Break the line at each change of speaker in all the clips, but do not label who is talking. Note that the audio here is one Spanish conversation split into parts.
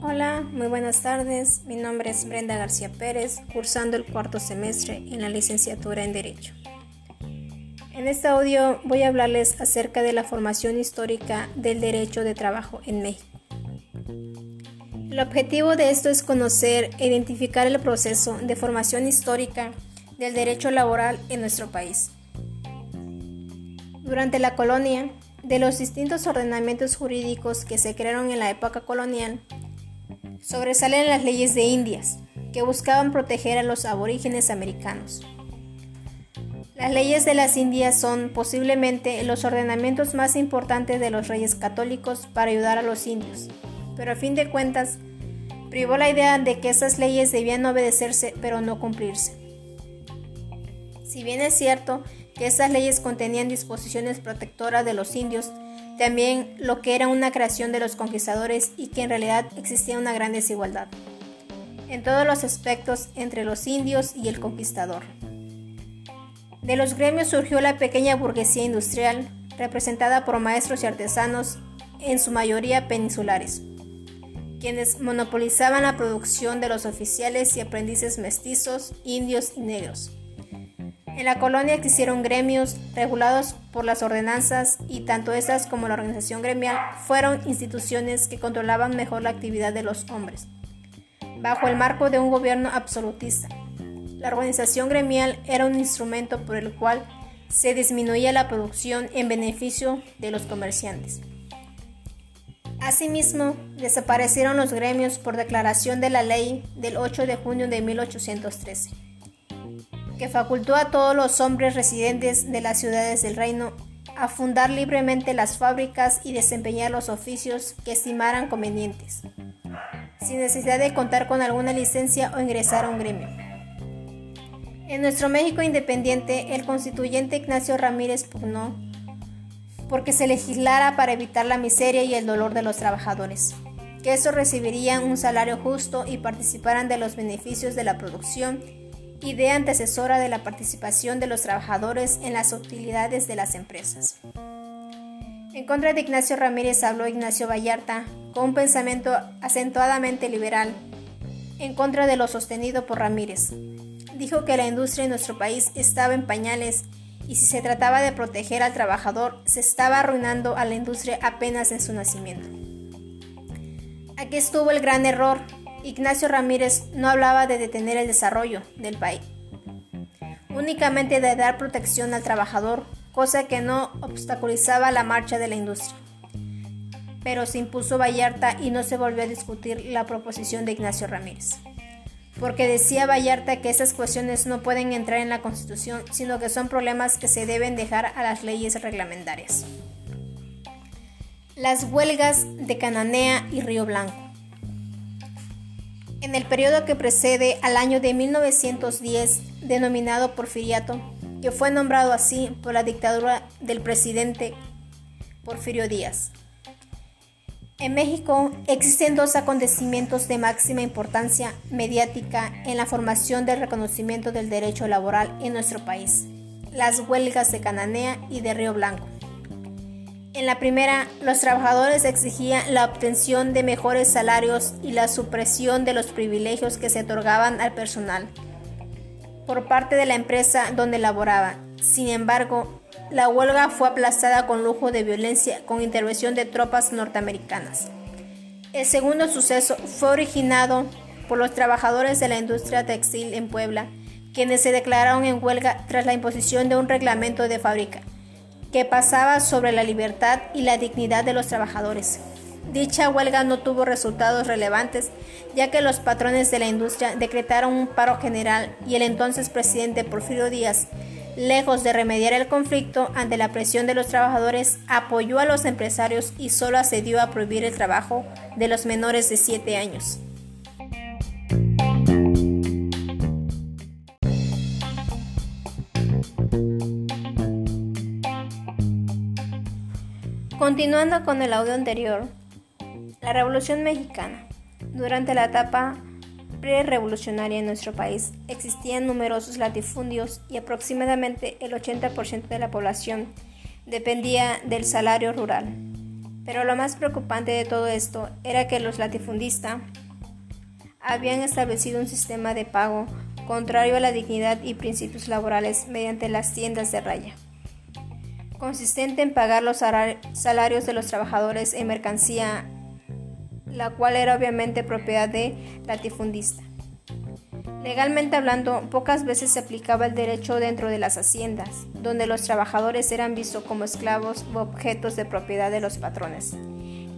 Hola, muy buenas tardes. Mi nombre es Brenda García Pérez, cursando el cuarto semestre en la licenciatura en Derecho. En este audio voy a hablarles acerca de la formación histórica del derecho de trabajo en México. El objetivo de esto es conocer e identificar el proceso de formación histórica del derecho laboral en nuestro país. Durante la colonia, de los distintos ordenamientos jurídicos que se crearon en la época colonial, sobresalen las leyes de Indias, que buscaban proteger a los aborígenes americanos. Las leyes de las Indias son posiblemente los ordenamientos más importantes de los reyes católicos para ayudar a los indios, pero a fin de cuentas privó la idea de que esas leyes debían obedecerse pero no cumplirse. Si bien es cierto que esas leyes contenían disposiciones protectoras de los indios, también lo que era una creación de los conquistadores y que en realidad existía una gran desigualdad en todos los aspectos entre los indios y el conquistador. De los gremios surgió la pequeña burguesía industrial, representada por maestros y artesanos, en su mayoría peninsulares, quienes monopolizaban la producción de los oficiales y aprendices mestizos, indios y negros. En la colonia existieron gremios regulados por las ordenanzas y tanto estas como la organización gremial fueron instituciones que controlaban mejor la actividad de los hombres, bajo el marco de un gobierno absolutista. La organización gremial era un instrumento por el cual se disminuía la producción en beneficio de los comerciantes. Asimismo, desaparecieron los gremios por declaración de la ley del 8 de junio de 1813, que facultó a todos los hombres residentes de las ciudades del reino a fundar libremente las fábricas y desempeñar los oficios que estimaran convenientes, sin necesidad de contar con alguna licencia o ingresar a un gremio. En nuestro México independiente, el constituyente Ignacio Ramírez pugnó porque se legislara para evitar la miseria y el dolor de los trabajadores, que estos recibirían un salario justo y participaran de los beneficios de la producción, idea antecesora de la participación de los trabajadores en las utilidades de las empresas. En contra de Ignacio Ramírez habló Ignacio Vallarta, con un pensamiento acentuadamente liberal, en contra de lo sostenido por Ramírez, dijo que la industria en nuestro país estaba en pañales y si se trataba de proteger al trabajador, se estaba arruinando a la industria apenas en su nacimiento. Aquí estuvo el gran error. Ignacio Ramírez no hablaba de detener el desarrollo del país, únicamente de dar protección al trabajador, cosa que no obstaculizaba la marcha de la industria. Pero se impuso Vallarta y no se volvió a discutir la proposición de Ignacio Ramírez porque decía Vallarta que esas cuestiones no pueden entrar en la Constitución, sino que son problemas que se deben dejar a las leyes reglamentarias. Las huelgas de Cananea y Río Blanco. En el periodo que precede al año de 1910, denominado Porfiriato, que fue nombrado así por la dictadura del presidente Porfirio Díaz, en México existen dos acontecimientos de máxima importancia mediática en la formación del reconocimiento del derecho laboral en nuestro país, las huelgas de Cananea y de Río Blanco. En la primera, los trabajadores exigían la obtención de mejores salarios y la supresión de los privilegios que se otorgaban al personal por parte de la empresa donde laboraba. Sin embargo, la huelga fue aplazada con lujo de violencia con intervención de tropas norteamericanas. El segundo suceso fue originado por los trabajadores de la industria textil en Puebla, quienes se declararon en huelga tras la imposición de un reglamento de fábrica que pasaba sobre la libertad y la dignidad de los trabajadores. Dicha huelga no tuvo resultados relevantes, ya que los patrones de la industria decretaron un paro general y el entonces presidente Porfirio Díaz Lejos de remediar el conflicto ante la presión de los trabajadores, apoyó a los empresarios y solo accedió a prohibir el trabajo de los menores de 7 años. Continuando con el audio anterior, la Revolución Mexicana. Durante la etapa pre-revolucionaria en nuestro país, existían numerosos latifundios y aproximadamente el 80% de la población dependía del salario rural. Pero lo más preocupante de todo esto era que los latifundistas habían establecido un sistema de pago contrario a la dignidad y principios laborales mediante las tiendas de raya, consistente en pagar los salarios de los trabajadores en mercancía, la cual era obviamente propiedad de latifundista. Legalmente hablando, pocas veces se aplicaba el derecho dentro de las haciendas, donde los trabajadores eran vistos como esclavos u objetos de propiedad de los patrones,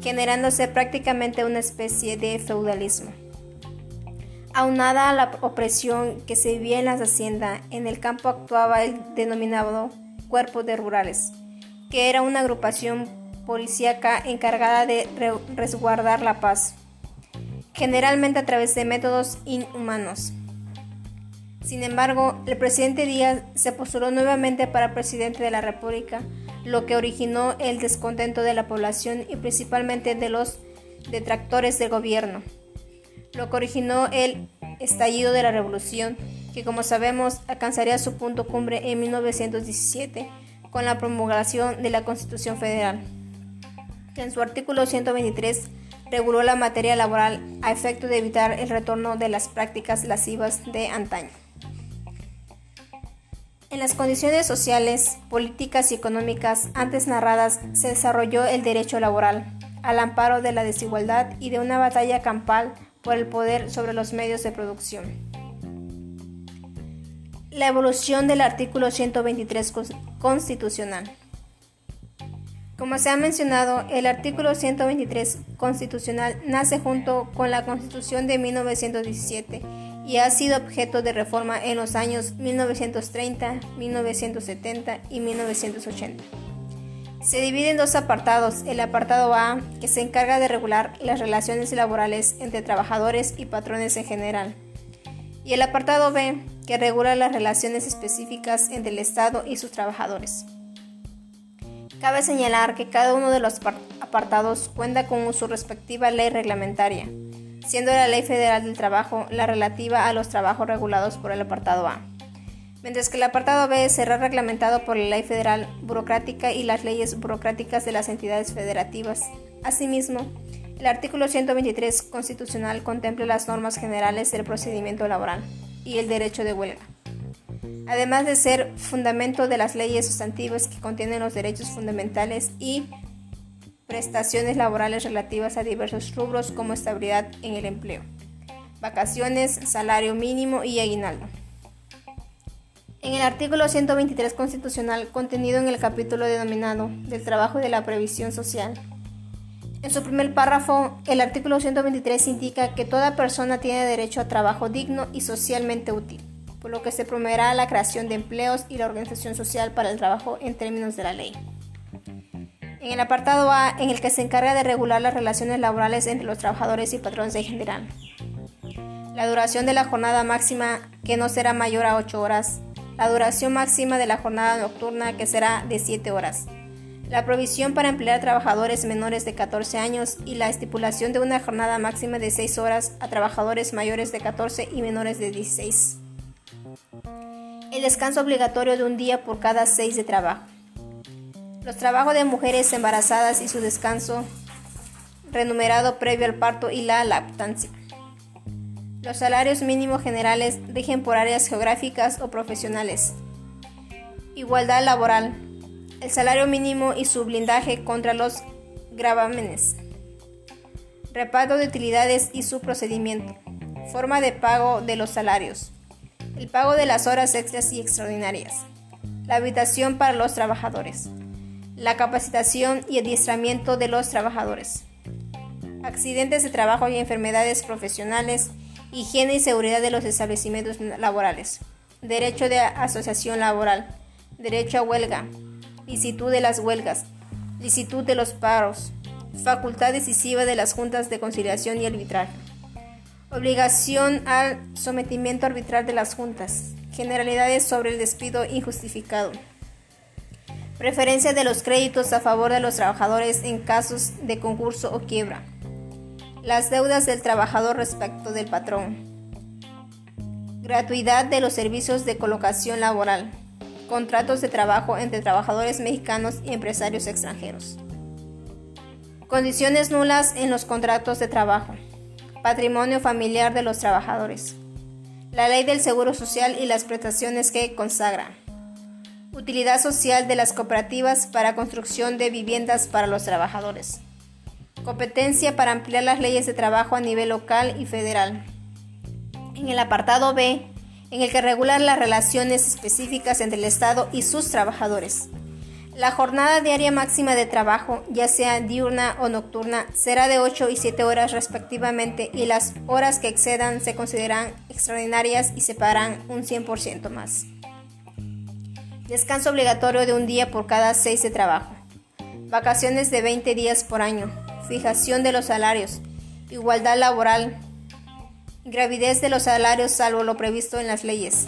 generándose prácticamente una especie de feudalismo. Aunada a la opresión que se vivía en las haciendas, en el campo actuaba el denominado Cuerpo de Rurales, que era una agrupación policíaca encargada de resguardar la paz, generalmente a través de métodos inhumanos. Sin embargo, el presidente Díaz se postuló nuevamente para presidente de la República, lo que originó el descontento de la población y principalmente de los detractores del gobierno, lo que originó el estallido de la revolución, que como sabemos alcanzaría su punto cumbre en 1917 con la promulgación de la Constitución Federal, que en su artículo 123 reguló la materia laboral a efecto de evitar el retorno de las prácticas lascivas de antaño. En las condiciones sociales, políticas y económicas antes narradas se desarrolló el derecho laboral, al amparo de la desigualdad y de una batalla campal por el poder sobre los medios de producción. La evolución del artículo 123 constitucional. Como se ha mencionado, el artículo 123 constitucional nace junto con la Constitución de 1917 y ha sido objeto de reforma en los años 1930, 1970 y 1980. Se divide en dos apartados, el apartado A, que se encarga de regular las relaciones laborales entre trabajadores y patrones en general, y el apartado B, que regula las relaciones específicas entre el Estado y sus trabajadores. Cabe señalar que cada uno de los apartados cuenta con su respectiva ley reglamentaria siendo la Ley Federal del Trabajo la relativa a los trabajos regulados por el apartado A, mientras que el apartado B será reglamentado por la Ley Federal Burocrática y las leyes burocráticas de las entidades federativas. Asimismo, el artículo 123 constitucional contempla las normas generales del procedimiento laboral y el derecho de huelga, además de ser fundamento de las leyes sustantivas que contienen los derechos fundamentales y prestaciones laborales relativas a diversos rubros como estabilidad en el empleo, vacaciones, salario mínimo y aguinaldo. En el artículo 123 constitucional contenido en el capítulo denominado del trabajo y de la previsión social, en su primer párrafo, el artículo 123 indica que toda persona tiene derecho a trabajo digno y socialmente útil, por lo que se promoverá la creación de empleos y la organización social para el trabajo en términos de la ley. En el apartado A, en el que se encarga de regular las relaciones laborales entre los trabajadores y patrones en general. La duración de la jornada máxima, que no será mayor a 8 horas. La duración máxima de la jornada nocturna, que será de 7 horas. La provisión para emplear trabajadores menores de 14 años y la estipulación de una jornada máxima de 6 horas a trabajadores mayores de 14 y menores de 16. El descanso obligatorio de un día por cada 6 de trabajo los trabajos de mujeres embarazadas y su descanso renumerado previo al parto y la lactancia. Los salarios mínimos generales rigen por áreas geográficas o profesionales. Igualdad laboral. El salario mínimo y su blindaje contra los gravámenes. Reparto de utilidades y su procedimiento. Forma de pago de los salarios. El pago de las horas extras y extraordinarias. La habitación para los trabajadores la capacitación y adiestramiento de los trabajadores, accidentes de trabajo y enfermedades profesionales, higiene y seguridad de los establecimientos laborales, derecho de asociación laboral, derecho a huelga, licitud de las huelgas, licitud de los paros, facultad decisiva de las juntas de conciliación y arbitraje, obligación al sometimiento arbitral de las juntas, generalidades sobre el despido injustificado. Preferencia de los créditos a favor de los trabajadores en casos de concurso o quiebra. Las deudas del trabajador respecto del patrón. Gratuidad de los servicios de colocación laboral. Contratos de trabajo entre trabajadores mexicanos y empresarios extranjeros. Condiciones nulas en los contratos de trabajo. Patrimonio familiar de los trabajadores. La ley del Seguro Social y las prestaciones que consagran. Utilidad social de las cooperativas para construcción de viviendas para los trabajadores. Competencia para ampliar las leyes de trabajo a nivel local y federal. En el apartado B, en el que regular las relaciones específicas entre el Estado y sus trabajadores. La jornada diaria máxima de trabajo, ya sea diurna o nocturna, será de 8 y 7 horas respectivamente y las horas que excedan se consideran extraordinarias y se pagarán un 100% más. Descanso obligatorio de un día por cada 6 de trabajo. Vacaciones de 20 días por año. Fijación de los salarios. Igualdad laboral. Gravidez de los salarios salvo lo previsto en las leyes.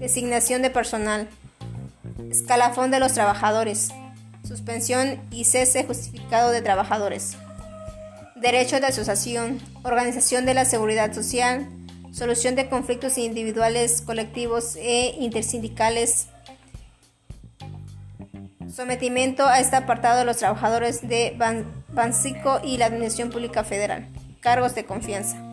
Designación de personal. Escalafón de los trabajadores. Suspensión y cese justificado de trabajadores. Derecho de asociación. Organización de la seguridad social. Solución de conflictos individuales, colectivos e intersindicales. Sometimiento a este apartado de los trabajadores de Bancico y la Administración Pública Federal. Cargos de confianza.